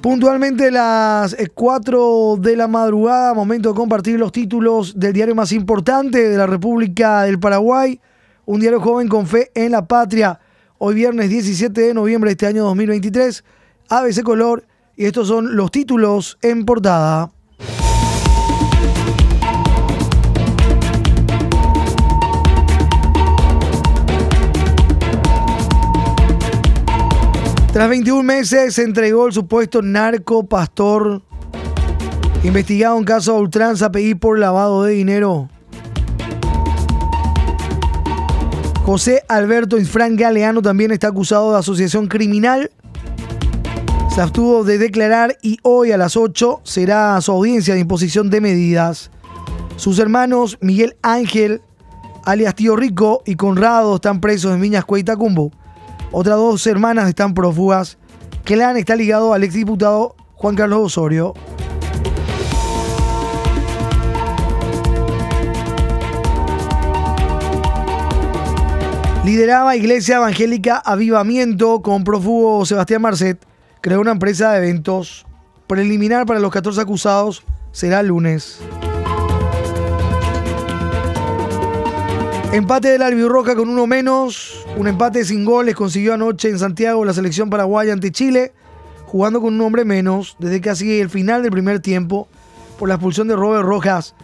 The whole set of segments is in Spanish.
Puntualmente las 4 de la madrugada, momento de compartir los títulos del diario más importante de la República del Paraguay, un diario joven con fe en la patria. Hoy viernes 17 de noviembre de este año 2023, ABC Color, y estos son los títulos en portada. Tras 21 meses se entregó el supuesto narco pastor investigado en caso de ultranza PI por lavado de dinero. José Alberto Infran Galeano también está acusado de asociación criminal. Se abstuvo de declarar y hoy a las 8 será su audiencia de imposición de medidas. Sus hermanos Miguel Ángel, alias Tío Rico, y Conrado están presos en Viñas Cueitacumbo. Otras dos hermanas están prófugas. Clan está ligado al exdiputado Juan Carlos Osorio. Lideraba Iglesia Evangélica Avivamiento con prófugo Sebastián Marcet. Creó una empresa de eventos. Preliminar para los 14 acusados será el lunes. Empate del Albirroja con uno menos. Un empate sin goles consiguió anoche en Santiago la selección paraguaya ante Chile, jugando con un hombre menos desde casi el final del primer tiempo por la expulsión de Robert Rojas.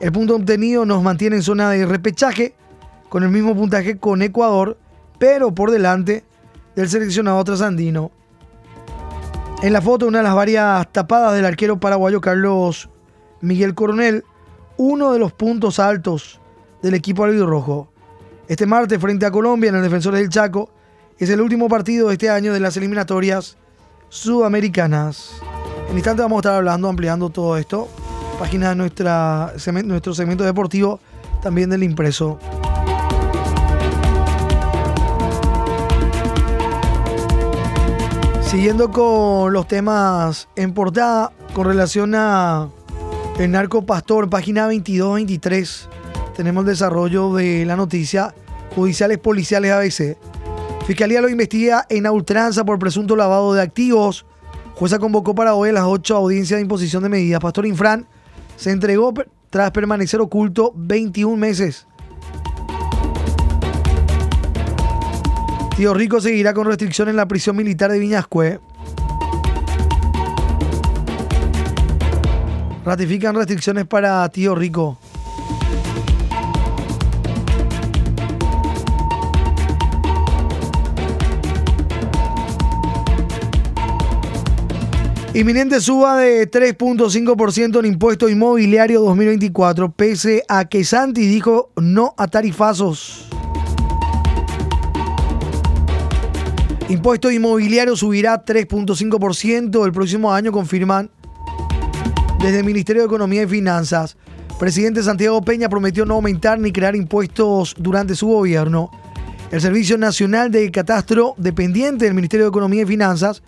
El punto obtenido nos mantiene en zona de repechaje con el mismo puntaje con Ecuador, pero por delante del seleccionado trasandino. En la foto, una de las varias tapadas del arquero paraguayo Carlos Miguel Coronel, uno de los puntos altos del equipo albirrojo. Este martes, frente a Colombia, en el Defensores del Chaco, es el último partido de este año de las eliminatorias sudamericanas. En instante vamos a estar hablando, ampliando todo esto. Página de nuestra, nuestro segmento deportivo, también del impreso. Siguiendo con los temas en portada con relación a el narco pastor, página 22-23 tenemos el desarrollo de la noticia judiciales policiales ABC. Fiscalía lo investiga en ultranza por presunto lavado de activos. Jueza convocó para hoy a las 8 audiencias de imposición de medidas. Pastor Infran se entregó tras permanecer oculto 21 meses. Tío Rico seguirá con restricción en la prisión militar de Viñascue. Ratifican restricciones para Tío Rico. Inminente suba de 3.5% en impuesto inmobiliario 2024, pese a que Santi dijo no a tarifazos. Impuesto inmobiliario subirá 3.5% el próximo año, confirman desde el Ministerio de Economía y Finanzas. Presidente Santiago Peña prometió no aumentar ni crear impuestos durante su gobierno. El Servicio Nacional de Catastro, dependiente del Ministerio de Economía y Finanzas,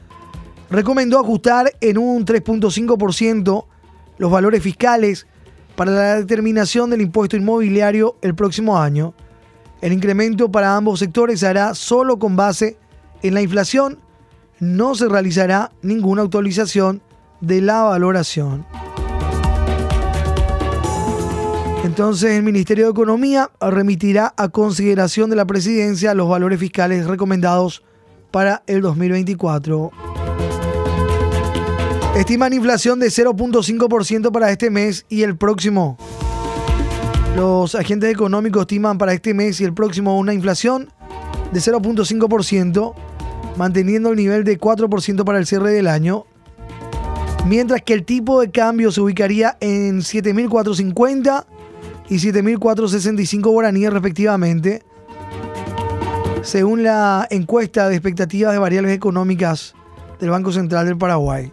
recomendó ajustar en un 3.5% los valores fiscales para la determinación del impuesto inmobiliario el próximo año. El incremento para ambos sectores se hará solo con base en la inflación. No se realizará ninguna actualización de la valoración. Entonces el Ministerio de Economía remitirá a consideración de la presidencia los valores fiscales recomendados para el 2024. Estiman inflación de 0.5% para este mes y el próximo. Los agentes económicos estiman para este mes y el próximo una inflación de 0.5%, manteniendo el nivel de 4% para el cierre del año, mientras que el tipo de cambio se ubicaría en 7.450 y 7.465 guaraníes respectivamente, según la encuesta de expectativas de variables económicas del Banco Central del Paraguay.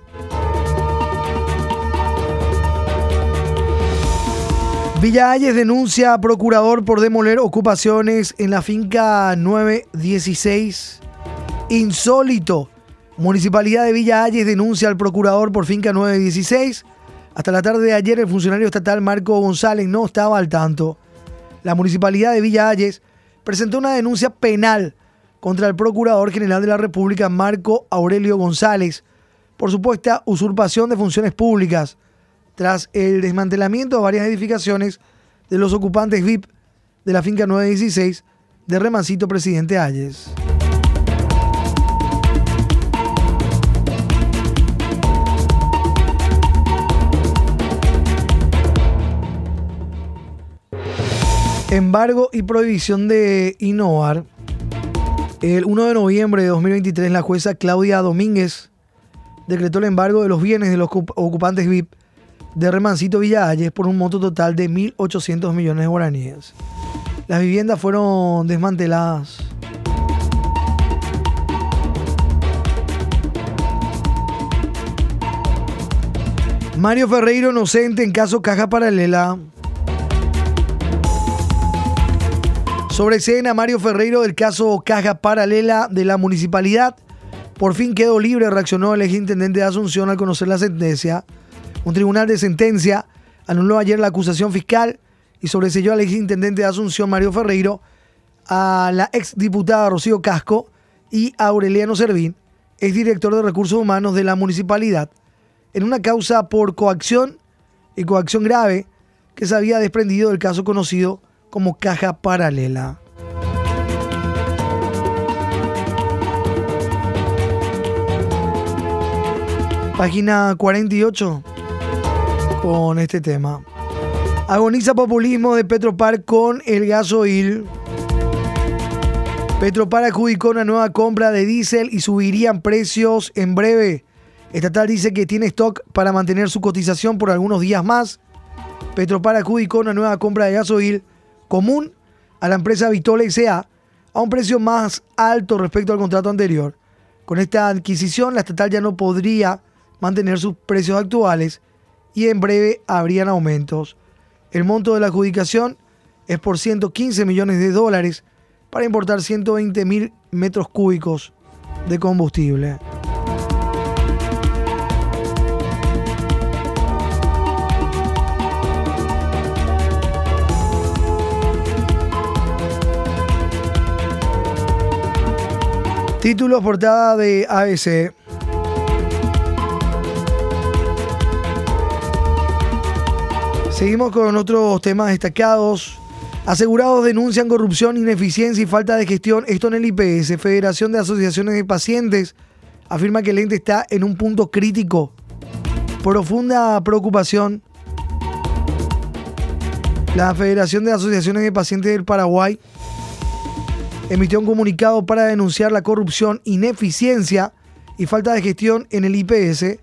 Villa Ayes denuncia a procurador por demoler ocupaciones en la finca 916. Insólito. Municipalidad de Villa Ayes denuncia al procurador por finca 916. Hasta la tarde de ayer el funcionario estatal Marco González no estaba al tanto. La Municipalidad de Villa Ayes presentó una denuncia penal contra el Procurador General de la República Marco Aurelio González por supuesta usurpación de funciones públicas tras el desmantelamiento de varias edificaciones de los ocupantes VIP de la finca 916 de Remancito Presidente Ayes. Embargo y prohibición de innovar. El 1 de noviembre de 2023 la jueza Claudia Domínguez decretó el embargo de los bienes de los ocupantes VIP de Remancito Villalles por un monto total de 1.800 millones de guaraníes. Las viviendas fueron desmanteladas. Mario Ferreiro inocente en caso caja paralela. Sobre escena, Mario Ferreiro del caso Caja Paralela de la municipalidad. Por fin quedó libre, reaccionó el exintendente de Asunción al conocer la sentencia. Un tribunal de sentencia anuló ayer la acusación fiscal y sobreselló al exintendente de Asunción, Mario Ferreiro, a la exdiputada Rocío Casco y a Aureliano Servín, exdirector de Recursos Humanos de la municipalidad, en una causa por coacción y coacción grave que se había desprendido del caso conocido como caja paralela. Página 48 con este tema. Agoniza populismo de Petropar con el gasoil. Petropar adjudicó una nueva compra de diésel y subirían precios en breve. Estatal dice que tiene stock para mantener su cotización por algunos días más. Petropar adjudicó una nueva compra de gasoil común a la empresa Vitola S.A. a un precio más alto respecto al contrato anterior. Con esta adquisición, la estatal ya no podría mantener sus precios actuales y en breve habrían aumentos. El monto de la adjudicación es por 115 millones de dólares para importar 120 mil metros cúbicos de combustible. Títulos portada de ABC. Seguimos con otros temas destacados. Asegurados denuncian corrupción, ineficiencia y falta de gestión. Esto en el IPS. Federación de Asociaciones de Pacientes afirma que el ente está en un punto crítico. Profunda preocupación. La Federación de Asociaciones de Pacientes del Paraguay emitió un comunicado para denunciar la corrupción, ineficiencia y falta de gestión en el IPS.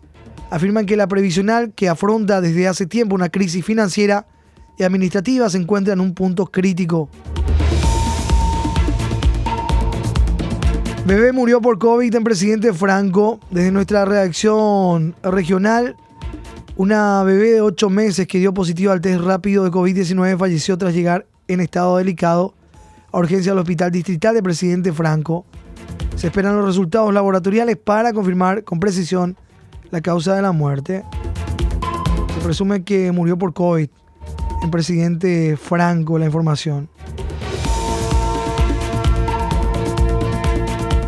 Afirman que la previsional, que afronta desde hace tiempo una crisis financiera y administrativa, se encuentra en un punto crítico. Bebé murió por COVID en Presidente Franco. Desde nuestra redacción regional, una bebé de 8 meses que dio positivo al test rápido de COVID-19 falleció tras llegar en estado delicado a urgencia al Hospital Distrital de Presidente Franco. Se esperan los resultados laboratoriales para confirmar con precisión la causa de la muerte. Se presume que murió por COVID en Presidente Franco, la información.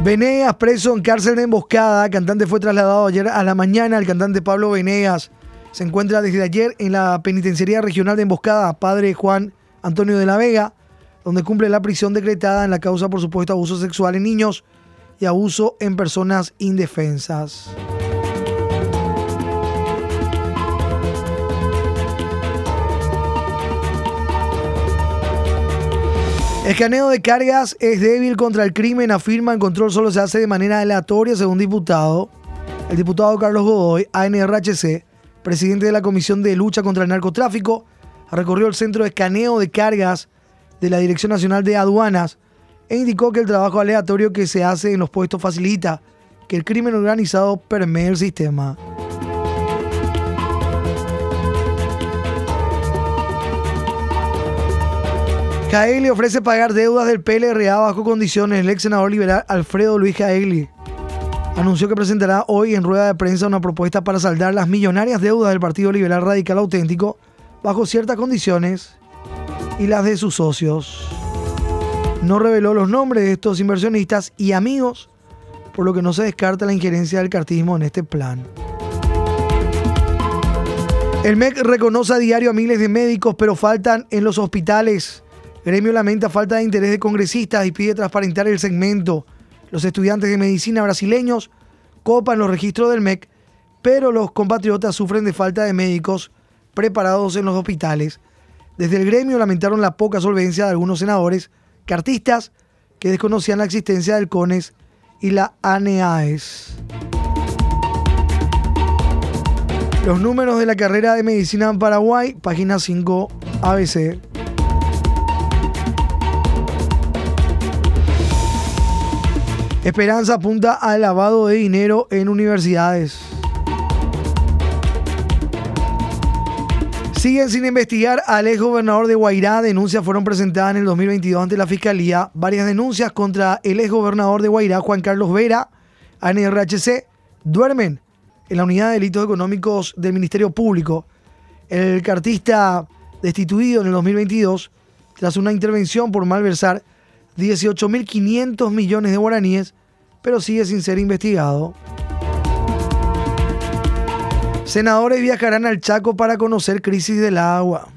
Venegas preso en cárcel de emboscada. cantante fue trasladado ayer a la mañana. El cantante Pablo Venegas se encuentra desde ayer en la penitenciaría regional de emboscada. Padre Juan Antonio de la Vega donde cumple la prisión decretada en la causa por supuesto abuso sexual en niños y abuso en personas indefensas. Escaneo de cargas es débil contra el crimen, afirma el control solo se hace de manera aleatoria según diputado. El diputado Carlos Godoy, ANRHC, presidente de la Comisión de Lucha contra el Narcotráfico, recorrió el centro de escaneo de cargas de la Dirección Nacional de Aduanas e indicó que el trabajo aleatorio que se hace en los puestos facilita que el crimen organizado permee el sistema. Caegli ofrece pagar deudas del PLRA bajo condiciones. El ex senador liberal Alfredo Luis Caegli anunció que presentará hoy en rueda de prensa una propuesta para saldar las millonarias deudas del Partido Liberal Radical Auténtico bajo ciertas condiciones y las de sus socios. No reveló los nombres de estos inversionistas y amigos, por lo que no se descarta la injerencia del cartismo en este plan. El MEC reconoce a diario a miles de médicos, pero faltan en los hospitales. Gremio lamenta falta de interés de congresistas y pide transparentar el segmento. Los estudiantes de medicina brasileños copan los registros del MEC, pero los compatriotas sufren de falta de médicos preparados en los hospitales. Desde el gremio lamentaron la poca solvencia de algunos senadores, cartistas que desconocían la existencia del CONES y la ANEAES. Los números de la carrera de medicina en Paraguay, página 5 ABC. Esperanza apunta al lavado de dinero en universidades. Siguen sin investigar al ex gobernador de Guairá. Denuncias fueron presentadas en el 2022 ante la Fiscalía. Varias denuncias contra el ex gobernador de Guairá, Juan Carlos Vera, ANRHC, duermen en la Unidad de Delitos Económicos del Ministerio Público. El cartista destituido en el 2022 tras una intervención por malversar 18.500 millones de guaraníes, pero sigue sin ser investigado. Senadores viajarán al Chaco para conocer crisis del agua.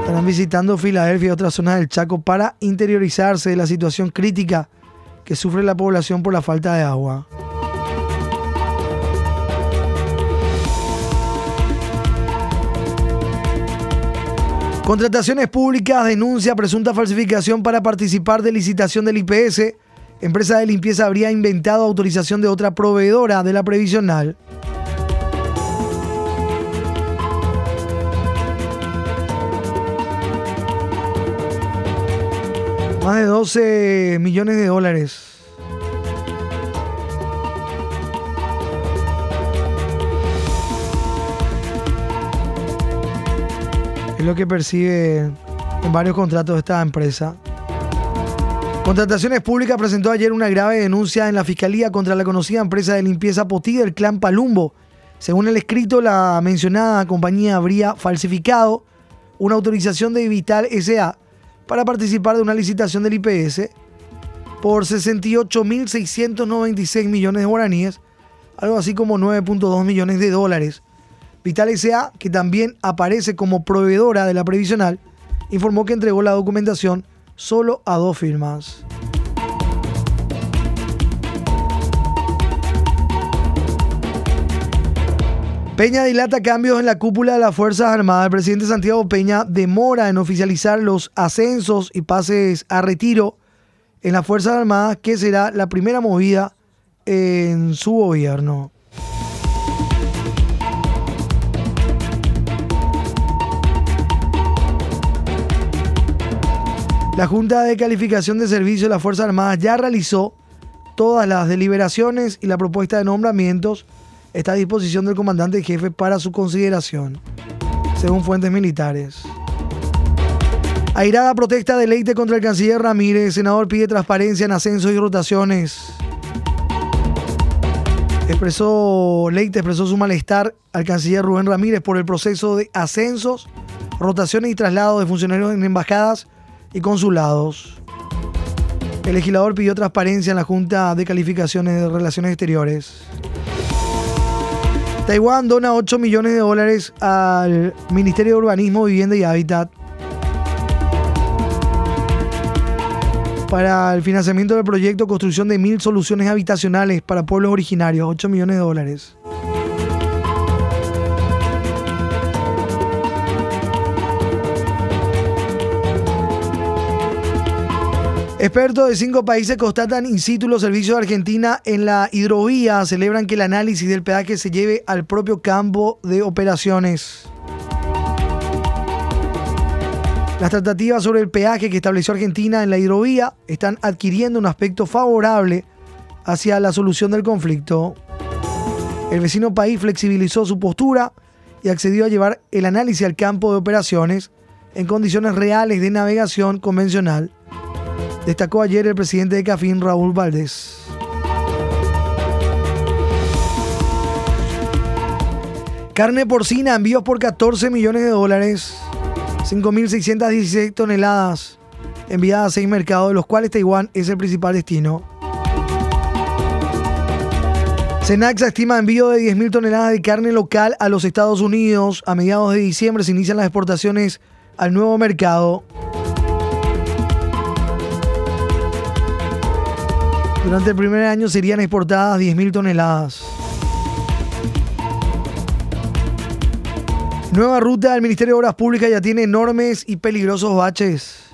Estarán visitando Filadelfia y otras zonas del Chaco para interiorizarse de la situación crítica que sufre la población por la falta de agua. Contrataciones públicas denuncia presunta falsificación para participar de licitación del IPS. Empresa de limpieza habría inventado autorización de otra proveedora de la previsional. Más de 12 millones de dólares. Lo que percibe en varios contratos de esta empresa. Contrataciones Públicas presentó ayer una grave denuncia en la Fiscalía contra la conocida empresa de limpieza Potí del clan Palumbo. Según el escrito, la mencionada compañía habría falsificado una autorización de Vital SA para participar de una licitación del IPS por 68.696 millones de guaraníes, algo así como 9.2 millones de dólares. Vital S.A., que también aparece como proveedora de la previsional, informó que entregó la documentación solo a dos firmas. Peña dilata cambios en la cúpula de las Fuerzas Armadas. El presidente Santiago Peña demora en oficializar los ascensos y pases a retiro en las Fuerzas Armadas, que será la primera movida en su gobierno. La Junta de Calificación de Servicio de las Fuerzas Armadas ya realizó todas las deliberaciones y la propuesta de nombramientos está a disposición del comandante jefe para su consideración, según fuentes militares. Airada protesta de Leite contra el canciller Ramírez. senador pide transparencia en ascensos y rotaciones. Expresó, Leite expresó su malestar al canciller Rubén Ramírez por el proceso de ascensos, rotaciones y traslados de funcionarios en embajadas y consulados. El legislador pidió transparencia en la Junta de Calificaciones de Relaciones Exteriores. Taiwán dona 8 millones de dólares al Ministerio de Urbanismo, Vivienda y Hábitat para el financiamiento del proyecto Construcción de mil soluciones habitacionales para pueblos originarios, 8 millones de dólares. Expertos de cinco países constatan in situ los servicios de Argentina en la hidrovía. Celebran que el análisis del peaje se lleve al propio campo de operaciones. Las tratativas sobre el peaje que estableció Argentina en la hidrovía están adquiriendo un aspecto favorable hacia la solución del conflicto. El vecino país flexibilizó su postura y accedió a llevar el análisis al campo de operaciones en condiciones reales de navegación convencional destacó ayer el presidente de CAFIN, Raúl Valdés. Carne porcina, envíos por 14 millones de dólares, 5.616 toneladas enviadas a seis mercados, de los cuales Taiwán es el principal destino. Senaxa estima envío de 10.000 toneladas de carne local a los Estados Unidos. A mediados de diciembre se inician las exportaciones al nuevo mercado. Durante el primer año serían exportadas 10.000 toneladas. Nueva ruta del Ministerio de Obras Públicas ya tiene enormes y peligrosos baches.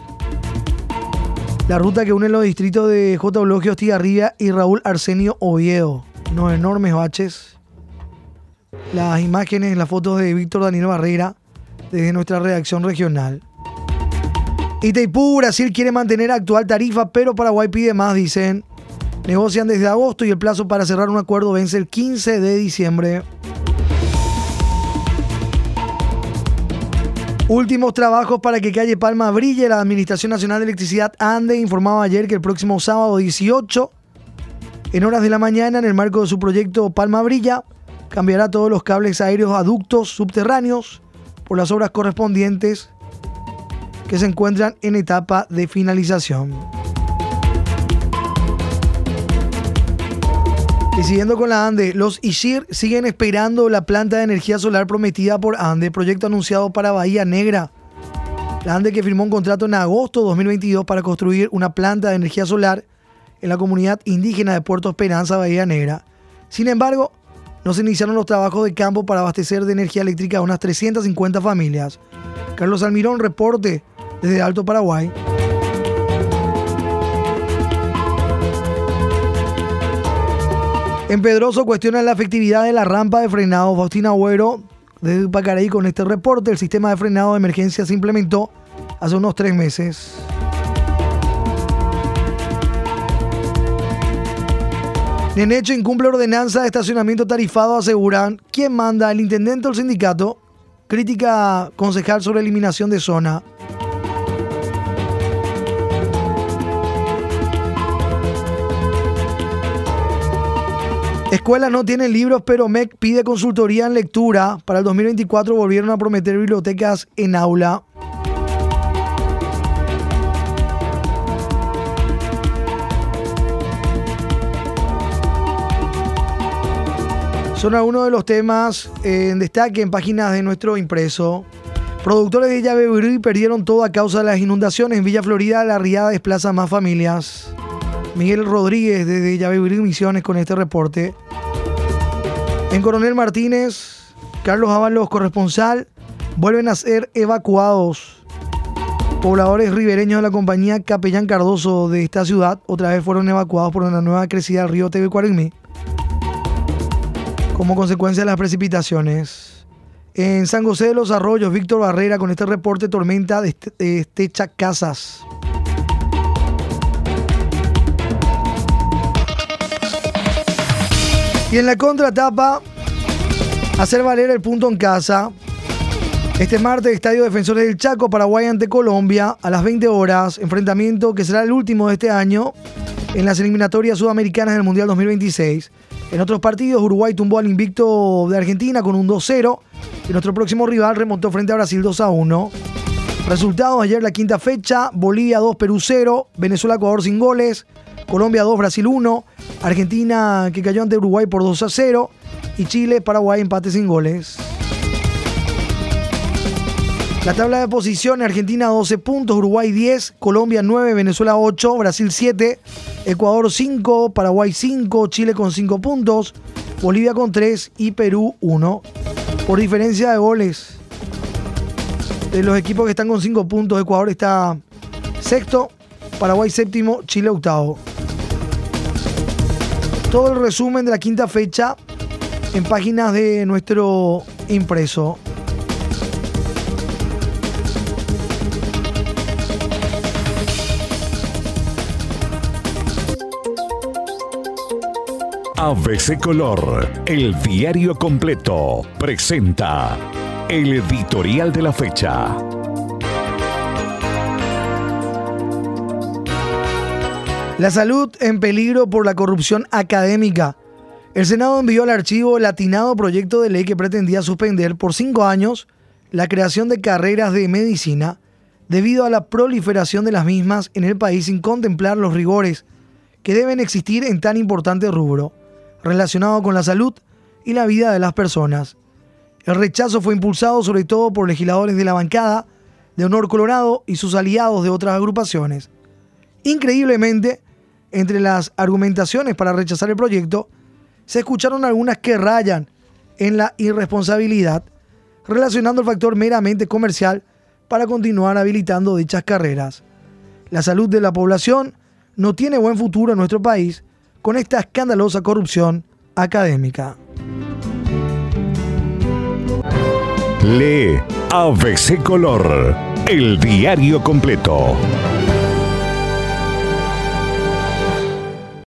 La ruta que une los distritos de J. Eulogio Ostigarribia y Raúl Arsenio Oviedo. Unos enormes baches. Las imágenes, las fotos de Víctor Daniel Barrera desde nuestra redacción regional. Itaipú, Brasil quiere mantener actual tarifa, pero Paraguay pide más, dicen. Negocian desde agosto y el plazo para cerrar un acuerdo vence el 15 de diciembre. Últimos trabajos para que Calle Palma brille. La Administración Nacional de Electricidad ANDE informaba ayer que el próximo sábado 18, en horas de la mañana, en el marco de su proyecto Palma Brilla, cambiará todos los cables aéreos aductos subterráneos por las obras correspondientes que se encuentran en etapa de finalización. Y siguiendo con la ANDE, los ISIR siguen esperando la planta de energía solar prometida por ANDE, proyecto anunciado para Bahía Negra. La ANDE que firmó un contrato en agosto de 2022 para construir una planta de energía solar en la comunidad indígena de Puerto Esperanza, Bahía Negra. Sin embargo, no se iniciaron los trabajos de campo para abastecer de energía eléctrica a unas 350 familias. Carlos Almirón, reporte desde Alto Paraguay. En Pedroso cuestionan la efectividad de la rampa de frenado. Faustina Agüero, desde Pacaraí, con este reporte. El sistema de frenado de emergencia se implementó hace unos tres meses. Nenecho incumple ordenanza de estacionamiento tarifado, aseguran. ¿Quién manda? ¿El intendente o el sindicato? Crítica concejal sobre eliminación de zona. Escuelas no tienen libros, pero MEC pide consultoría en lectura. Para el 2024 volvieron a prometer bibliotecas en aula. Son algunos de los temas en destaque en páginas de nuestro impreso. Productores de Yabeburí perdieron todo a causa de las inundaciones. En Villa Florida, la riada desplaza más familias. Miguel Rodríguez desde Yabeburí Misiones con este reporte. En Coronel Martínez, Carlos Ábalos, corresponsal, vuelven a ser evacuados. Pobladores ribereños de la compañía Capellán Cardoso de esta ciudad otra vez fueron evacuados por una nueva crecida del río TV Cuarimí como consecuencia de las precipitaciones. En San José de los Arroyos, Víctor Barrera con este reporte tormenta de estecha casas. Y en la contratapa, hacer valer el punto en casa. Este martes, Estadio Defensores del Chaco, Paraguay ante Colombia, a las 20 horas. Enfrentamiento que será el último de este año en las eliminatorias sudamericanas del Mundial 2026. En otros partidos, Uruguay tumbó al invicto de Argentina con un 2-0. Y nuestro próximo rival remontó frente a Brasil 2-1. Resultados ayer la quinta fecha, Bolivia 2, Perú 0, Venezuela, Ecuador sin goles, Colombia 2, Brasil 1, Argentina que cayó ante Uruguay por 2 a 0 y Chile, Paraguay empate sin goles. La tabla de posiciones, Argentina 12 puntos, Uruguay 10, Colombia 9, Venezuela 8, Brasil 7, Ecuador 5, Paraguay 5, Chile con 5 puntos, Bolivia con 3 y Perú 1. Por diferencia de goles, de los equipos que están con 5 puntos, Ecuador está sexto, Paraguay séptimo, Chile octavo. Todo el resumen de la quinta fecha en páginas de nuestro impreso. ABC Color, el diario completo, presenta el editorial de la fecha. La salud en peligro por la corrupción académica. El Senado envió al archivo el atinado proyecto de ley que pretendía suspender por cinco años la creación de carreras de medicina debido a la proliferación de las mismas en el país sin contemplar los rigores que deben existir en tan importante rubro relacionado con la salud y la vida de las personas. El rechazo fue impulsado sobre todo por legisladores de la bancada de Honor Colorado y sus aliados de otras agrupaciones. Increíblemente, entre las argumentaciones para rechazar el proyecto, se escucharon algunas que rayan en la irresponsabilidad, relacionando el factor meramente comercial para continuar habilitando dichas carreras. La salud de la población no tiene buen futuro en nuestro país con esta escandalosa corrupción académica. Lee ABC Color, el diario completo.